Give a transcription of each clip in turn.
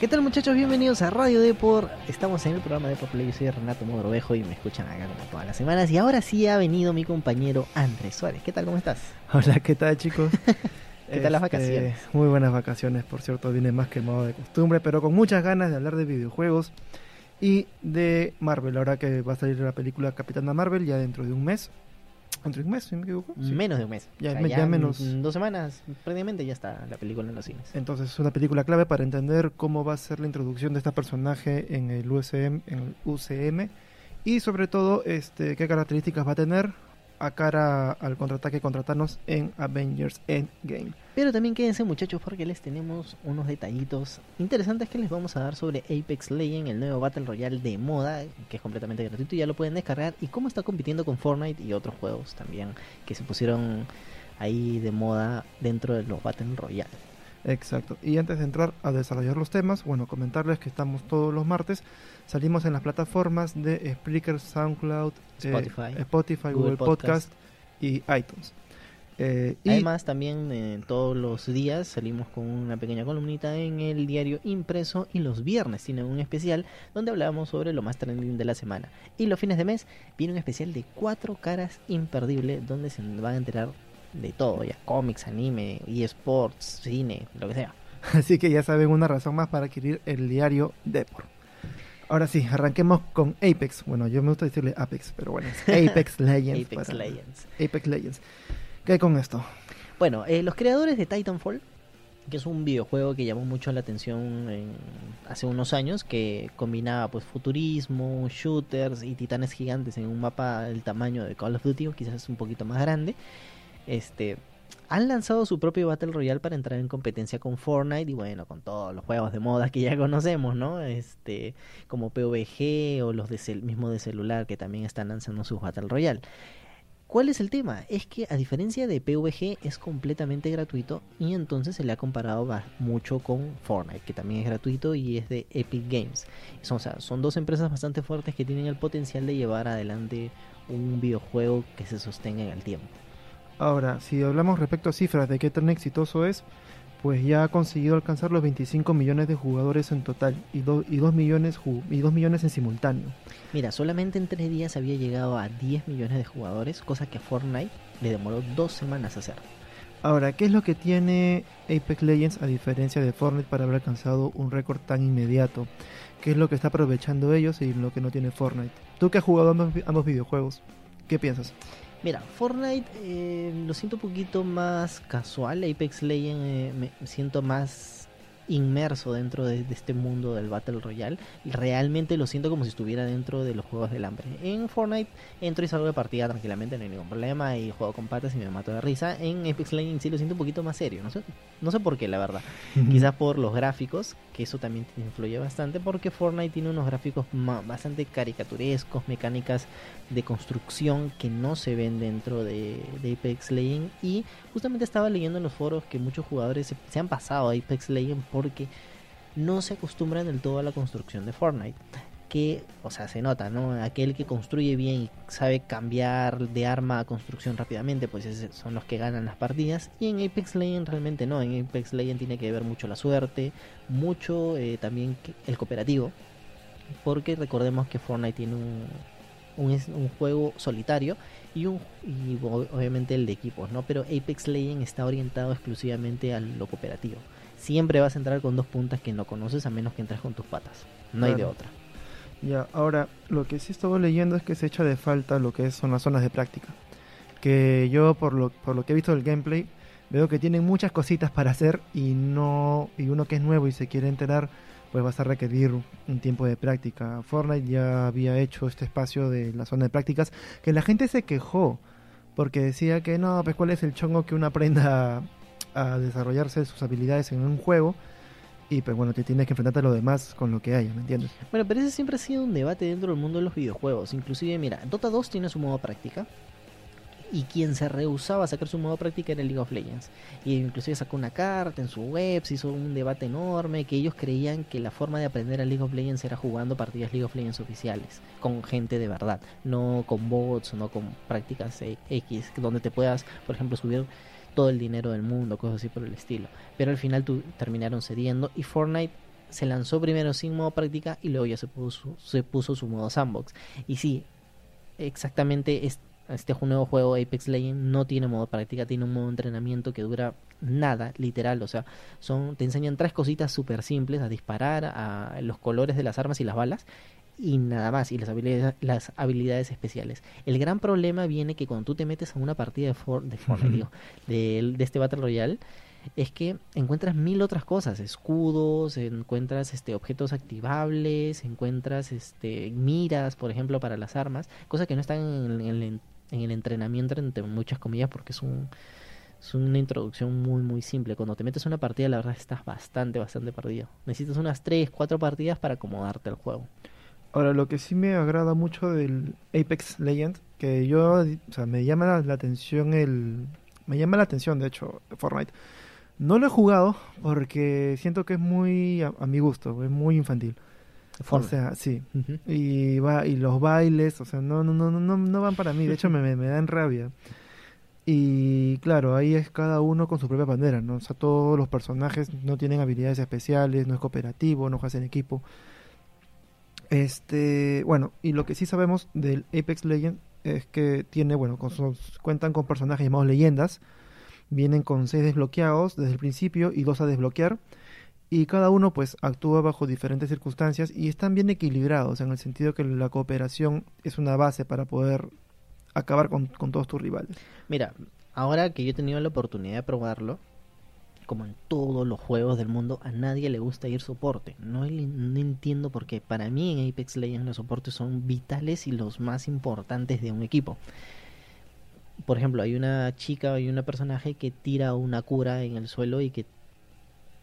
¿Qué tal muchachos? Bienvenidos a Radio Depor. Estamos en el programa de Play. Yo soy Renato Modrovejo y me escuchan acá como todas las semanas. Y ahora sí ha venido mi compañero Andrés Suárez. ¿Qué tal? ¿Cómo estás? Hola, ¿qué tal chicos? ¿Qué tal las Este, vacaciones? Muy buenas vacaciones, por cierto, viene más quemado de costumbre, pero con muchas ganas de hablar de videojuegos y de Marvel. Ahora que va a salir la película Capitana Marvel ya dentro de un mes. ¿Dentro de un mes, si me equivoco? Sí. Menos de un mes. Ya- ya menos. en Dos semanas, prácticamente ya está la película en los cines. Entonces es una película clave para entender cómo va a ser la introducción de este personaje en el UCM, en el UCM y sobre todo este, qué características va a tener a cara al contraataque contra Thanos en Avengers Endgame. Pero también quédense muchachos porque les tenemos unos detallitos interesantes que les vamos a dar sobre Apex Legends, el nuevo Battle Royale de moda, que es completamente gratuito y ya lo pueden descargar, y cómo está compitiendo con Fortnite y otros juegos también que se pusieron ahí de moda dentro de los Battle Royale. Exacto. Y antes de entrar a desarrollar los temas, bueno, comentarles que estamos todos los martes. Salimos en las plataformas de Spreaker, SoundCloud, eh, Spotify, Spotify, Google Podcast. y iTunes. Eh, y Además, también eh, todos los días salimos con una pequeña columnita en el diario impreso y los viernes tienen un especial donde hablamos sobre lo más trending de la semana. Y los fines de mes viene un especial de cuatro caras imperdible donde se van a enterar de todo, ya cómics, anime, eSports, cine, lo que sea. así que ya saben una razón más para adquirir el diario Depor. Ahora sí, arranquemos con Apex. Bueno, yo me gusta decirle Apex, pero bueno, es Apex Legends. Apex para- Legends. Apex Legends. ¿Qué hay con esto? Bueno, eh, los creadores de Titanfall, que es un videojuego que llamó mucho la atención en- hace unos años, que combinaba pues futurismo, shooters y titanes gigantes en un mapa del tamaño de Call of Duty, o quizás un poquito más grande, este han lanzado su propio Battle Royale para entrar en competencia con Fortnite y bueno, con todos los juegos de moda que ya conocemos, ¿no? Este, como PUBG o los de mismo de celular que también están lanzando sus Battle Royale. ¿Cuál es el tema? Es que a diferencia de PUBG es completamente gratuito y entonces se le ha comparado mucho con Fortnite, que también es gratuito y es de Epic Games. Son, o sea, son dos empresas bastante fuertes que tienen el potencial de llevar adelante un videojuego que se sostenga en el tiempo. Ahora, si hablamos respecto a cifras de qué tan exitoso es, pues ya ha conseguido alcanzar los 25 millones de jugadores en total y, do- y, 2 millones y 2 millones en simultáneo. Mira, solamente en tres días había llegado a 10 millones de jugadores, cosa que a Fortnite le demoró dos semanas hacer. Ahora, ¿qué es lo que tiene Apex Legends a diferencia de Fortnite para haber alcanzado un récord tan inmediato? ¿Qué es lo que está aprovechando ellos y lo que no tiene Fortnite? Tú que has jugado ambos videojuegos, ¿qué piensas? Mira, Fortnite eh, lo siento un poquito más casual, Apex Legends eh, me siento más inmerso dentro de, de este mundo del Battle Royale. Realmente lo siento como si estuviera dentro de los Juegos del Hambre. En Fortnite entro y salgo de partida tranquilamente, no hay ningún problema, y juego con patas y me mato de risa. En Apex Legends sí lo siento un poquito más serio, no sé, no sé por qué la verdad. Quizás por los gráficos, que eso también te influye bastante, porque Fortnite tiene unos gráficos bastante caricaturescos, mecánicas de construcción que no se ven dentro de, de Apex Legends. Y justamente estaba leyendo en los foros que muchos jugadores se, se han pasado a Apex Legends porque no se acostumbran del todo a la construcción de Fortnite. Que, o sea, se nota, ¿no? Aquel que construye bien y sabe cambiar de arma a construcción rápidamente, pues son los que ganan las partidas. Y en Apex Legends realmente no. En Apex Legends tiene que ver mucho la suerte, mucho eh, también el cooperativo. Porque recordemos que Fortnite tiene un, juego solitario y, un, y obviamente el de equipos, ¿no? Pero Apex Legends está orientado exclusivamente a lo cooperativo. Siempre vas a entrar con dos puntas que no conoces a menos que entres con tus patas. No hay de otra. Ya, ahora, lo que sí estaba leyendo es que se echa de falta lo que son las zonas de práctica. Que yo, por lo, por lo que he visto del gameplay, veo que tienen muchas cositas para hacer y no y uno que es nuevo y se quiere enterar, pues vas a requerir un tiempo de práctica. Fortnite ya había hecho este espacio de la zona de prácticas que la gente se quejó porque decía que no, pues cuál es el chongo que uno aprenda a, desarrollarse sus habilidades en un juego y pues bueno, te tienes que enfrentarte a lo demás con lo que haya, ¿me entiendes? Bueno, pero ese siempre ha sido un debate dentro del mundo de los videojuegos. Inclusive, mira, Dota 2 tiene su modo práctica. Y quien se rehusaba a sacar su modo práctica era League of Legends. Y inclusive sacó una carta en su web, se hizo un debate enorme, que ellos creían que la forma de aprender a League of Legends era jugando partidas League of Legends oficiales, con gente de verdad, no con bots, no con prácticas X, donde te puedas, por ejemplo, subir todo el dinero del mundo, cosas así por el estilo. Pero al final tu- terminaron cediendo y Fortnite se lanzó primero sin modo práctica y luego ya se puso, se puso su modo sandbox. Y sí, exactamente es, este nuevo juego Apex Legends no tiene modo práctica, tiene un modo entrenamiento que dura nada, literal, o sea, son te enseñan tres cositas súper simples a disparar, a los colores de las armas y las balas y nada más, y las habilidades, las habilidades especiales. El gran problema viene que cuando tú te metes a una partida de, Fortnite, de, de este Battle Royale, es que encuentras mil otras cosas, escudos, encuentras este objetos activables, encuentras este miras, por ejemplo, para las armas, cosas que no están en, el, en el entrenamiento entre muchas comillas porque es un es una introducción muy muy simple. Cuando te metes a una partida, la verdad estás bastante bastante perdido. Necesitas unas 3, 4 partidas para acomodarte al juego. Ahora, lo que sí me agrada mucho del Apex Legends, que yo, o sea, me llama la atención el me llama la atención, de hecho, Fortnite no lo he jugado porque siento que es muy a, mi gusto, es muy infantil. O sea, sí. Y va y los bailes, o sea, no no no no no van para mí, de hecho me, me, dan rabia. Y claro, ahí es cada uno con su propia bandera, ¿no? O sea, todos los personajes no tienen habilidades especiales, no es cooperativo, no juegan en equipo. Este, bueno, y lo que sí sabemos del Apex Legends es que tiene, bueno, con cuentan con personajes llamados leyendas, Vienen con seis desbloqueados desde el principio y dos a desbloquear. Y cada uno pues actúa bajo diferentes circunstancias y están bien equilibrados en el sentido que la cooperación es una base para poder acabar con, todos tus rivales. Mira, ahora que yo he tenido la oportunidad de probarlo, como en todos los juegos del mundo, a nadie le gusta ir soporte. No, entiendo por qué. Para mí en Apex Legends los soportes son vitales y los más importantes de un equipo por ejemplo, hay una chica, hay una personaje que tira una cura en el suelo y que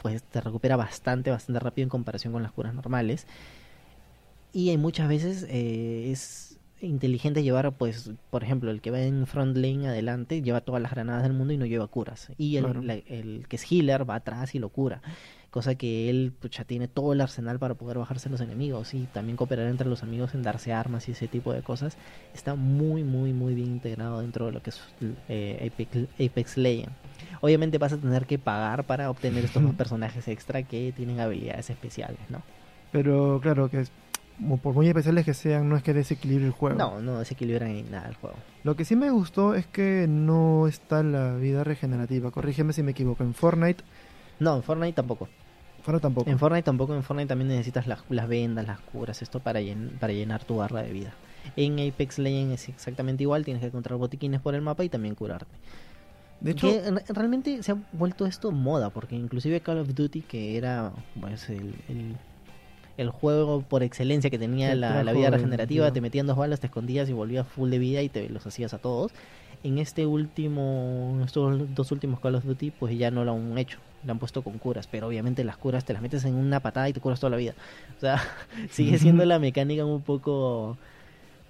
pues te recupera bastante, bastante rápido en comparación con las curas normales. Y hay muchas veces eh, es inteligente llevar, pues, por ejemplo, el que va en front lane adelante lleva todas las granadas del mundo y no lleva curas. Y el, el que es healer va atrás y lo cura cosa que él ya tiene todo el arsenal para poder bajarse los enemigos y también cooperar entre los amigos en darse armas y ese tipo de cosas. Está muy, muy, muy bien integrado dentro de lo que es eh, Apex, Apex Legends. Obviamente vas a tener que pagar para obtener estos personajes extra que tienen habilidades especiales, ¿no? Pero claro que por muy especiales que sean, no es que desequilibre el juego. No, no desequilibran en nada el juego. Lo que sí me gustó es que no está la vida regenerativa. Corrígeme si me equivoco. En Fortnite. No, en Fortnite tampoco. Fortnite tampoco. En Fortnite tampoco, en Fortnite también necesitas las, vendas, las curas, esto para, para llenar tu barra de vida. En Apex Legends es exactamente igual, tienes que encontrar botiquines por el mapa y también curarte. De hecho, realmente se ha vuelto esto moda, porque inclusive Call of Duty, que era pues, el, el, juego por excelencia que tenía la, vida regenerativa, te metían dos balas, te escondías y volvías full de vida y te los hacías a todos. En este último, estos dos últimos Call of Duty, pues ya no lo han hecho le han puesto con curas, pero obviamente las curas te las metes en una patada y te curas toda la vida. O sea, sigue siendo la mecánica un poco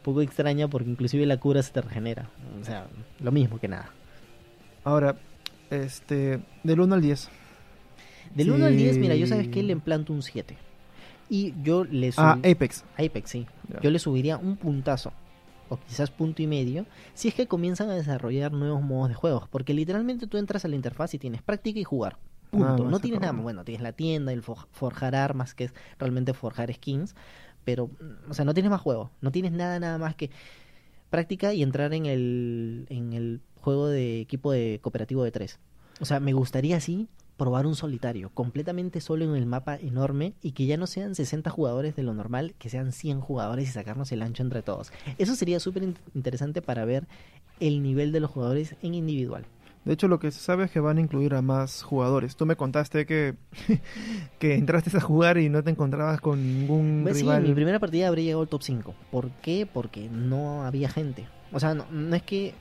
poco extraña porque inclusive la cura se te regenera. O sea, lo mismo que nada. Ahora, este, del 1 al 10. Del 1 al 10, mira, yo sabes que le implanto un 7. Y yo le Ah, Apex. Apex, sí. Yo le subiría un puntazo o quizás punto y medio, si es que comienzan a desarrollar nuevos modos de juegos, porque literalmente tú entras a la interfaz y tienes práctica y jugar. Punto. no tienes nada más. Bueno, tienes la tienda, el forjar armas, que es realmente forjar skins. Pero, mm, o sea, no tienes más juego. No tienes nada, nada más que práctica y entrar en el, en el juego de equipo de cooperativo de tres. O sea, me gustaría así probar un solitario, completamente solo en el mapa enorme y que ya no sean 60 jugadores de lo normal, que sean 100 jugadores y sacarnos el ancho entre todos. Eso sería súper interesante para ver el nivel de los jugadores en individual. De hecho, lo que se sabe es que van a incluir a más jugadores. Tú me contaste que, que entraste a jugar y no te encontrabas con ningún pues rival. Sí, mi primera partida habría llegado al top 5. ¿Por qué? Porque no había gente. O sea, no, es que...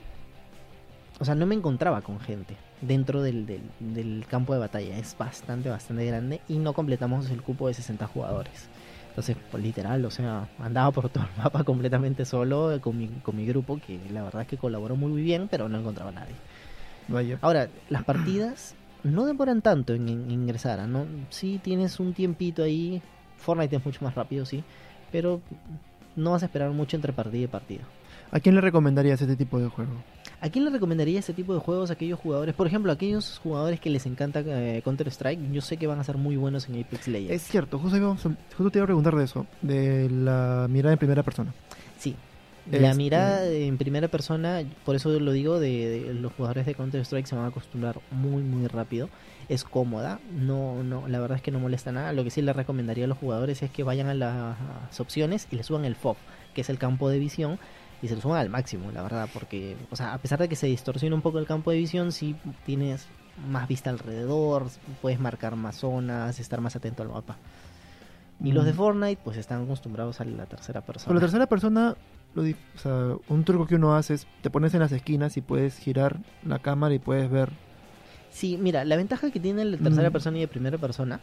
O sea, no me encontraba con gente dentro del, del, campo de batalla. Es bastante, bastante grande y no completamos el cupo de 60 jugadores. Entonces, pues, literal, o sea, andaba por todo el mapa completamente solo con mi, con mi grupo, que la verdad es que colaboró muy bien, pero no encontraba a nadie. Ahora, las partidas no demoran tanto en, ingresar, ¿no? Sí tienes un tiempito ahí, Fortnite es mucho más rápido, sí, pero no vas a esperar mucho entre partida y partida. ¿A quién le recomendarías este tipo de juego? ¿A quién le recomendaría este tipo de juegos a aquellos jugadores? Por ejemplo, a aquellos jugadores que les encanta eh, Counter-Strike, yo sé que van a ser muy buenos en Apex Legends. Es cierto, justo, íbamos a- justo te iba a preguntar de eso, de la mirada en primera persona. Sí. La Este- mirada en primera persona, por eso lo digo, de, de los jugadores de Counter-Strike se van a acostumbrar muy, muy rápido. Es cómoda, no, no, la verdad es que no molesta nada. Lo que sí le recomendaría a los jugadores es que vayan a las opciones y le suban el FOV, que es el campo de visión, y se lo suban al máximo, la verdad, porque, o sea, a pesar de que se distorsiona un poco el campo de visión, sí tienes más vista alrededor, puedes marcar más zonas, estar más atento al mapa. Y los de Mm. Fortnite, pues están acostumbrados a la tercera persona. Con la tercera persona, lo di- o sea, un truco que uno hace es te pones en las esquinas y puedes girar la cámara y puedes ver. Sí, mira, la ventaja que tiene la tercera Mm. persona y de primera persona,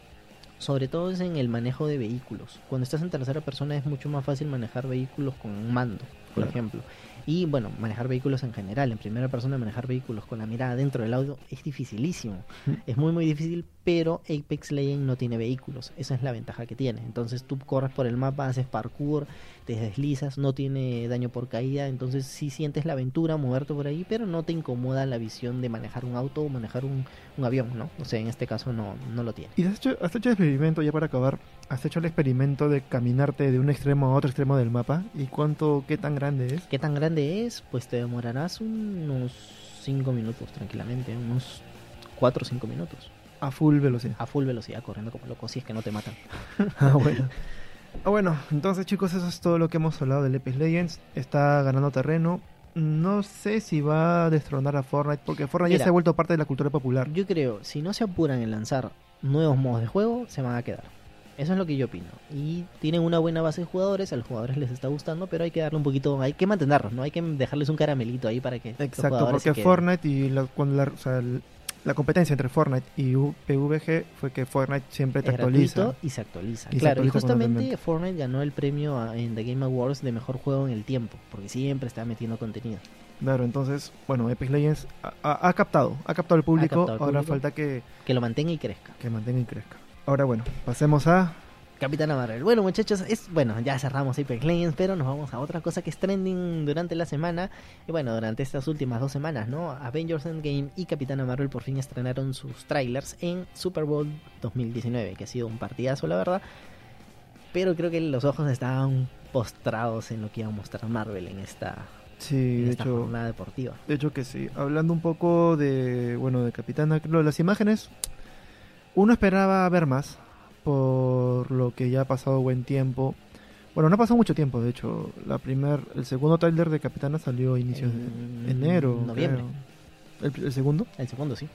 sobre todo es en el manejo de vehículos. Cuando estás en tercera persona es mucho más fácil manejar vehículos con un mando, por Claro. ejemplo. Y bueno, manejar vehículos en general. En primera persona manejar vehículos con la mirada dentro del audio es dificilísimo. Es muy muy difícil, pero Apex Legends no tiene vehículos. Esa es la ventaja que tiene. Entonces tú corres por el mapa, haces parkour, te deslizas, no tiene daño por caída. Entonces sí sientes la aventura, moverte por ahí, pero no te incomoda la visión de manejar un auto o manejar un, un avión, ¿no? O sea, en este caso no, no lo tiene. ¿Y has hecho, has hecho experimento, ya para acabar, has hecho el experimento de caminarte de un extremo a otro extremo del mapa? ¿Y cuánto, qué tan grande es? ¿Qué tan grande es? Pues te demorarás unos 5 minutos tranquilamente, unos 4 o 5 minutos. A full velocidad. A full velocidad, corriendo como loco, si es que no te matan. Ah, bueno. Ah, bueno, entonces chicos, eso es todo lo que hemos hablado del Apex Legends. Está ganando terreno. No sé si va a destronar a Fortnite, porque Fortnite ya se ha vuelto parte de la cultura popular. Yo creo, si no se apuran en lanzar nuevos modos de juego, se van a quedar. Eso es lo que yo opino. Y tienen una buena base de jugadores, a los jugadores les está gustando, pero hay que darle un poquito, hay que mantenerlos, ¿no? Hay que dejarles un caramelito ahí para que Exacto, porque se. Fortnite y la, cuando la, o sea, el- la competencia entre Fortnite y PUBG fue que Fortnite siempre te actualiza. y se actualiza. Y se claro, y actualiza justamente constantemente. Fortnite ganó el premio a- en The Game Awards de mejor juego en el tiempo, porque siempre está metiendo contenido. Claro, entonces, bueno, Apex Legends ha, ha- ha captado, ha captado al público, captado ahora público. falta que, Que lo mantenga y crezca. que mantenga y crezca. Ahora bueno, pasemos a... Capitana Marvel. Bueno, muchachos, es bueno, ya cerramos Legends, pero nos vamos a otra cosa que es trending durante la semana. Y bueno, durante estas últimas dos semanas, ¿no? Avengers Endgame y Capitana Marvel por fin estrenaron sus trailers en Super Bowl 2019, que ha sido un partidazo, la verdad. Pero creo que los ojos estaban postrados en lo que iba a mostrar Marvel en esta, Sí, en de esta hecho, jornada deportiva. de hecho que sí. Hablando un poco de, bueno, de Capitana, lo- las imágenes, uno esperaba ver más, por lo que ya ha pasado buen tiempo. Bueno, no ha pasado mucho tiempo, de hecho. La primer, el segundo tráiler de Capitana salió a inicios En de enero. noviembre. creo. ¿El, el segundo? El segundo, sí.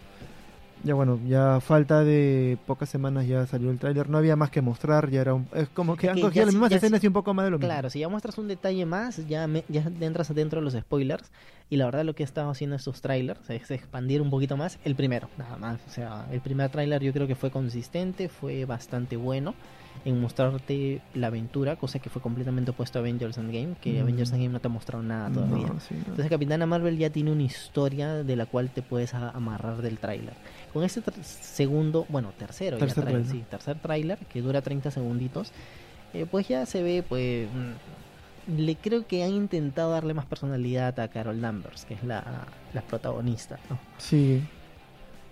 Ya bueno, ya falta de pocas semanas ya salió el tráiler, no había más que mostrar, ya era un, es como que Es han cogido ya las mismas ya escenas y un poco más de lo mismo. Claro, si ya muestras un detalle más, ya, me- ya entras dentro de los spoilers. Y la verdad lo que he estado haciendo estos trailers es expandir un poquito más el primero, nada más. O sea, el primer trailer yo creo que fue consistente, fue bastante bueno en mostrarte la aventura, cosa que fue completamente opuesto a Avengers Endgame, que Mm. Avengers Endgame no te ha mostrado nada No, todavía. sí, no. Entonces Capitana Marvel ya tiene una historia de la cual te puedes amarrar del tráiler. Con este segundo, bueno, tercero, ya Tercer tráiler, tráiler. sí, tercer tráiler que dura 30 segunditos, eh, pues ya se ve, pues, mm, le creo que han intentado darle más personalidad a Carol Danvers, que es la, la protagonista. ¿no? Sí.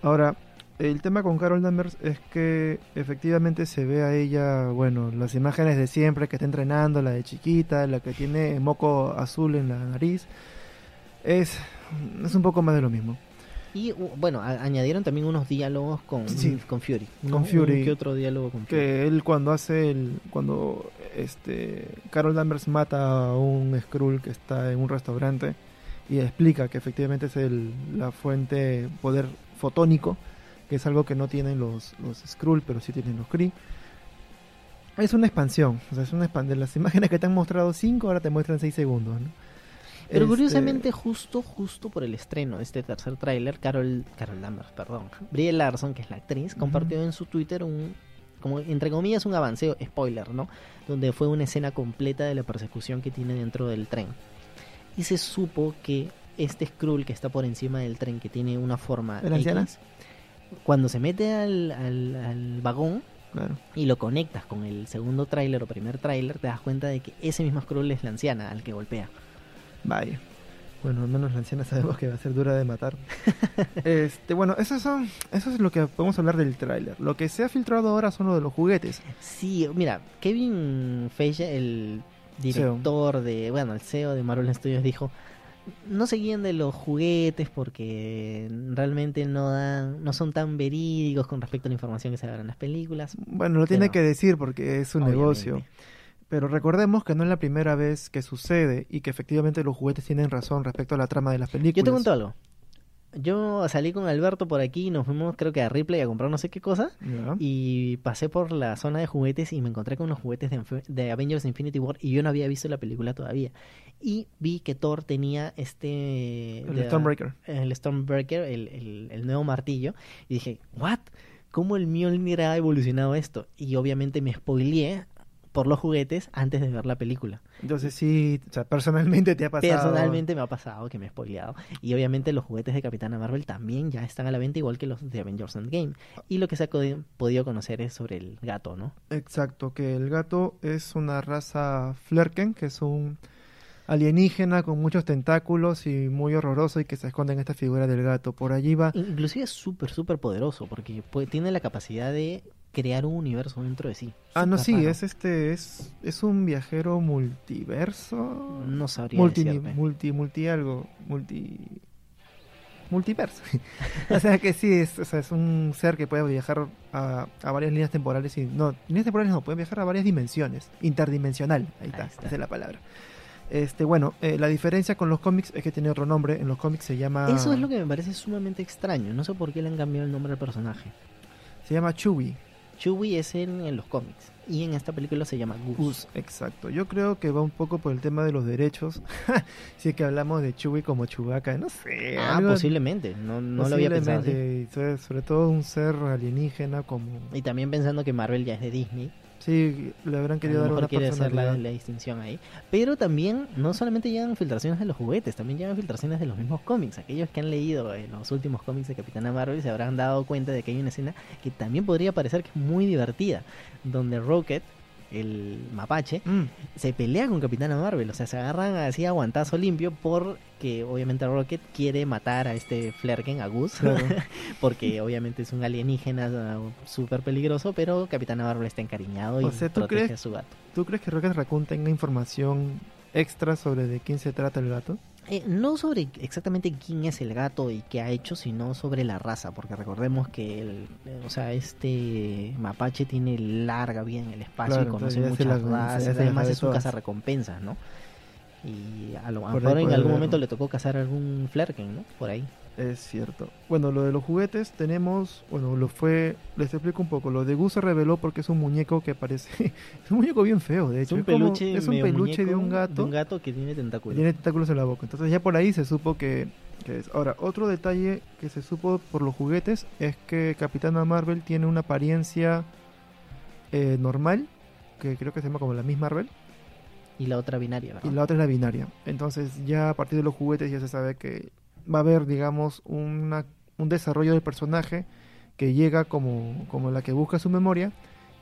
Ahora, el tema con Carol Danvers es que efectivamente se ve a ella, bueno, las imágenes de siempre que está entrenando, la de chiquita, la que tiene moco azul en la nariz. Es, es un poco más de lo mismo. Y bueno, a- añadieron también unos diálogos con, Sí. con Fury. Con Fury. que otro diálogo con Fury. Que él cuando hace el, cuando este Carol Danvers mata a un Skrull que está en un restaurante y explica que efectivamente es el, la fuente poder fotónico, que es algo que no tienen los, los Skrull, pero sí tienen los Kree. Es una expansión, o sea, es una expansión. Las imágenes que te han mostrado 5 ahora te muestran 6 segundos, ¿no? Pero Este, curiosamente, justo, justo por el estreno de este tercer tráiler, Carol, Carol Danvers, perdón, Brie Larson, que es la actriz, compartió en su Twitter un, como entre comillas, un avanceo, spoiler, ¿no? Donde fue una escena completa de la persecución que tiene dentro del tren. Y se supo que este Skrull que está por encima del tren, que tiene una forma ¿Es la anciana? X, cuando se mete al, al, al vagón Claro. y lo conectas con el segundo tráiler o primer tráiler, te das cuenta de que ese mismo Skrull es la anciana al que golpea. Vaya. Bueno, al menos la anciana sabemos que va a ser dura de matar. este, bueno, eso, son, eso es lo que podemos hablar del tráiler. Lo que se ha filtrado ahora son lo de los juguetes. Sí, mira, Kevin Feige, el director de, bueno, el CEO de Marvel Studios dijo, no se guían de los juguetes porque realmente no dan, no son tan verídicos con respecto a la información que se da en las películas. Bueno, lo tiene que decir porque es un negocio. Pero recordemos que no es la primera vez que sucede y que efectivamente los juguetes tienen razón respecto a la trama de las películas. Yo te cuento algo. Yo salí con Alberto por aquí y nos fuimos creo que a Ripley a comprar no sé qué cosa y pasé por la zona de juguetes y me encontré con unos juguetes de, Avengers Infinity War y yo no había visto la película todavía. Y vi que Thor tenía este el Stormbreaker. el Stormbreaker el, el, nuevo martillo y dije what cómo el Mjolnir ha evolucionado esto y obviamente me spoileé por los juguetes antes de ver la película. Entonces sí, o sea, personalmente te ha pasado. Personalmente me ha pasado que me he spoileado. Y obviamente los juguetes de Capitana Marvel también ya están a la venta, igual que los de Avengers Endgame. Y lo que se ha podido conocer es sobre el gato, ¿no? Exacto, que el gato es una raza Flerken, que es un alienígena con muchos tentáculos y muy horroroso y que se esconde en esta figura del gato. Por allí va... Inclusive es súper, súper poderoso porque tiene la capacidad de crear un universo dentro de sí. Ah, no, sí, es este, es, es un viajero multiverso. No sabría multi, multi, multi algo, multi multiverso. o sea que sí, es, o sea, es un ser que puede viajar a, a, varias líneas temporales y no, líneas temporales no, puede viajar a varias dimensiones, interdimensional, ahí, está, esa es la palabra. Este, bueno, eh, la diferencia con los cómics es que tiene otro nombre. En los cómics se llama. Eso es lo que me parece sumamente extraño. No sé por qué le han cambiado el nombre al personaje. Se llama Chewie. Chewie es en, los cómics y en esta película se llama Goose. Exacto. Yo creo que va un poco por el tema de los derechos. si es que hablamos de Chewie como Chewbacca, no sé. Ah, posiblemente. No, no lo había pensado. Sobre todo un ser alienígena como. Y también pensando que Marvel ya es de Disney. Sí, le habrán querido dar una quiere hacer la, distinción ahí. Pero también no solamente llegan filtraciones de los juguetes, también llegan filtraciones de los mismos cómics. Aquellos que han leído eh, los últimos cómics de Capitana Marvel se habrán dado cuenta de que hay una escena que también podría parecer que es muy divertida, donde Rocket el mapache, mm. se pelea con Capitana Marvel. O sea, se agarran así a guantazo limpio porque obviamente Rocket quiere matar a este Flerken, a Gus, porque obviamente es un alienígena súper peligroso, pero Capitana Marvel está encariñado y protege a su gato. ¿Tú crees que Rocket Raccoon tenga información extra sobre de quién se trata el gato? Eh, no sobre exactamente quién es el gato y qué ha hecho, sino sobre la raza, porque recordemos que el, o sea, este mapache tiene larga vida en el espacio y conoce muchas razas, además es un cazarrecompensas, ¿no? Y a lo mejor en algún momento le tocó cazar algún Flerken, ¿no? Por ahí. Es cierto. Bueno, lo de los juguetes tenemos, bueno, lo fue, les explico un poco. Lo de Gus se reveló porque es un muñeco que parece, es un muñeco bien feo, de hecho. Es un peluche, es un peluche de un gato. De un gato que tiene tentáculos. Tiene tentáculos en la boca. Entonces ya por ahí se supo que, que es. Ahora, otro detalle que se supo por los juguetes es que Capitana Marvel tiene una apariencia eh, normal, que creo que se llama como la Miss Marvel. Y la otra binaria, ¿verdad? Y la otra es la binaria. Entonces ya a partir de los juguetes ya se sabe que va a haber, digamos, una, un desarrollo del personaje que llega como, como la que busca su memoria,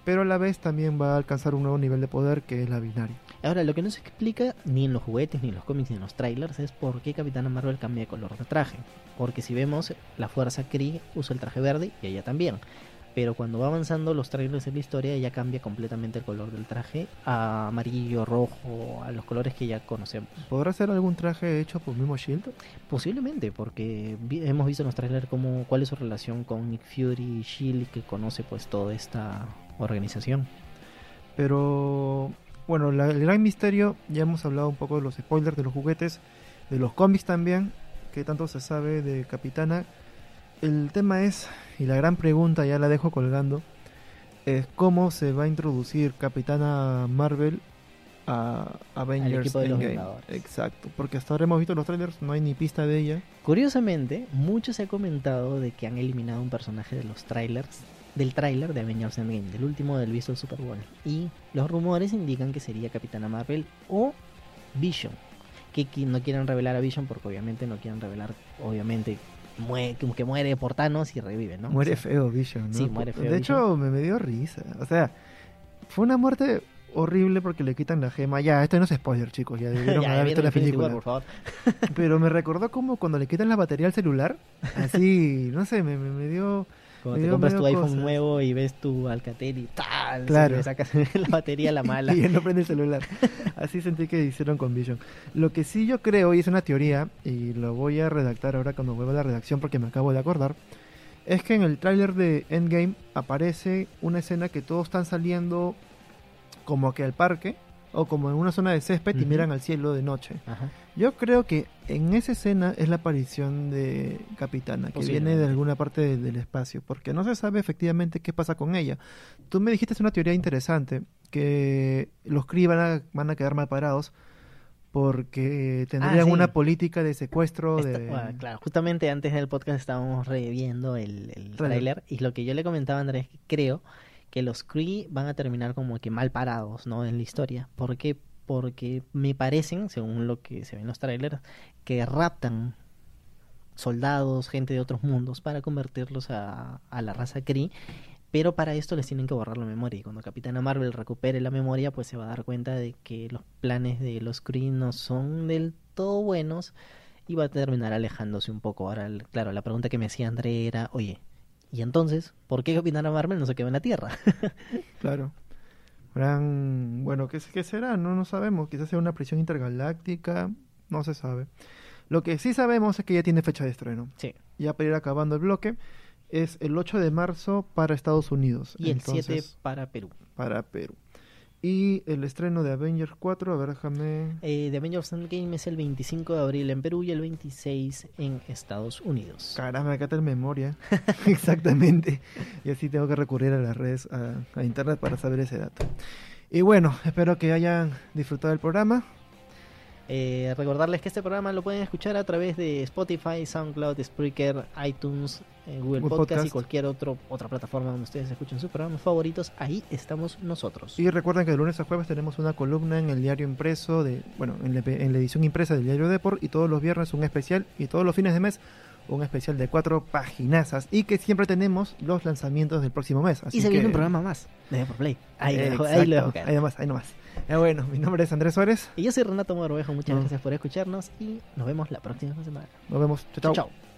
pero a la vez también va a alcanzar un nuevo nivel de poder que es la binaria. Ahora, lo que no se explica ni en los juguetes, ni en los cómics, ni en los trailers es por qué Capitana Marvel cambia de color de traje. Porque si vemos, la Fuerza Kree usa el traje verde y ella también pero cuando va avanzando los trailers en la historia ya cambia completamente el color del traje a amarillo, rojo, a los colores que ya conocemos. ¿Podrá ser algún traje hecho por mismo Shield? Posiblemente, porque hemos visto en los trailers cómo, cuál es su relación con Nick Fury y Shield que conoce pues toda esta organización. Pero bueno, el gran misterio, ya hemos hablado un poco de los spoilers de los juguetes, de los cómics también, que tanto se sabe de Capitana el tema es, y la gran pregunta ya la dejo colgando, es cómo se va a introducir Capitana Marvel a Avengers Endgame. Exacto, porque hasta ahora hemos visto los trailers, no hay ni pista de ella. Curiosamente, mucho se ha comentado de que han eliminado un personaje de los trailers, del trailer de Avengers Endgame, del último del visto Super Bowl. Y los rumores indican que sería Capitana Marvel o Vision. Que no quieren revelar a Vision porque obviamente no quieren revelar, obviamente, muere, que muere por Thanos y revive, ¿no? Muere feo Vision, ¿no? Sí, muere feo. De hecho, me, dio risa. O sea, fue una muerte horrible porque le quitan la gema. Ya, esto no es spoiler, chicos, ya debieron haber visto la película. War, por favor. Pero me recordó como cuando le quitan la batería al celular. Así, no sé, me, me, me dio... Cuando te compras tu iPhone cosas. nuevo y ves tu Alcatel y tal, Claro. le sacas la batería a la mala. y no prende el celular. Así sentí que hicieron con Vision. Lo que sí yo creo, y es una teoría, y lo voy a redactar ahora cuando vuelva a la redacción porque me acabo de acordar, es que en el tráiler de Endgame aparece una escena que todos están saliendo como que al parque o como en una zona de césped y miran al cielo de noche. Ajá. Yo creo que en esa escena es la aparición de Capitana, que viene de alguna parte de- del espacio, porque no se sabe efectivamente qué pasa con ella. Tú me dijiste una teoría interesante, que los Kree van a, van a quedar mal parados porque tendrían Ah, sí. una política de secuestro Esta- de... bueno, claro, justamente antes del podcast estábamos reviendo el, el Tráiler. y lo que yo le comentaba a Andrés, que creo que los Kree van a terminar como que mal parados, ¿no? En la historia. ¿Por qué? Porque me parecen, según lo que se ve en los trailers, que raptan soldados, gente de otros mundos para convertirlos a, la raza Kree. Pero para esto les tienen que borrar la memoria. Y cuando Capitana Marvel recupere la memoria, pues se va a dar cuenta de que los planes de los Kree no son del todo buenos y va a terminar alejándose un poco. Ahora, claro, la pregunta que me hacía André era, oye, ¿y entonces por qué Capitana Marvel no se quedó en la Tierra? Claro. Habrán- Bueno, ¿qué, ¿qué será? No, no sabemos. Quizás sea una prisión intergaláctica. No se sabe. Lo que sí sabemos es que ya tiene fecha de estreno. sí. Ya para ir acabando el bloque. Es el 8 de marzo para Estados Unidos. Y el Entonces, 7 para Perú. para Perú. Y el estreno de Avengers 4, a ver, déjame... Eh, The Avengers Endgame es el 25 de abril en Perú y el 26 en Estados Unidos. Caramba, acá está en memoria. Exactamente. Y así tengo que recurrir a las redes, a, a internet para saber ese dato. Y bueno, espero que hayan disfrutado del programa. Eh, recordarles que este programa lo pueden escuchar a través de Spotify, SoundCloud, Spreaker, iTunes, eh, Google Podcast, y cualquier otro, otra plataforma donde ustedes escuchen sus programas favoritos. Ahí estamos nosotros. Y recuerden que de lunes a jueves tenemos una columna en el diario impreso, de bueno, en la, en la edición impresa del diario Deport, y todos los viernes un especial, y todos los fines de mes un especial de cuatro paginazas, y que siempre tenemos los lanzamientos del próximo mes. Así y se que- viene un programa más de por Play. Ahí, lo Eh, dejo, ahí lo dejo caer. ahí nomás, ahí nomás. Eh, bueno, mi nombre es Andrés Suárez. Y yo soy Renato Morvejo. Muchas Mm. gracias por escucharnos y nos vemos la próxima semana. Nos vemos. Chao. chao.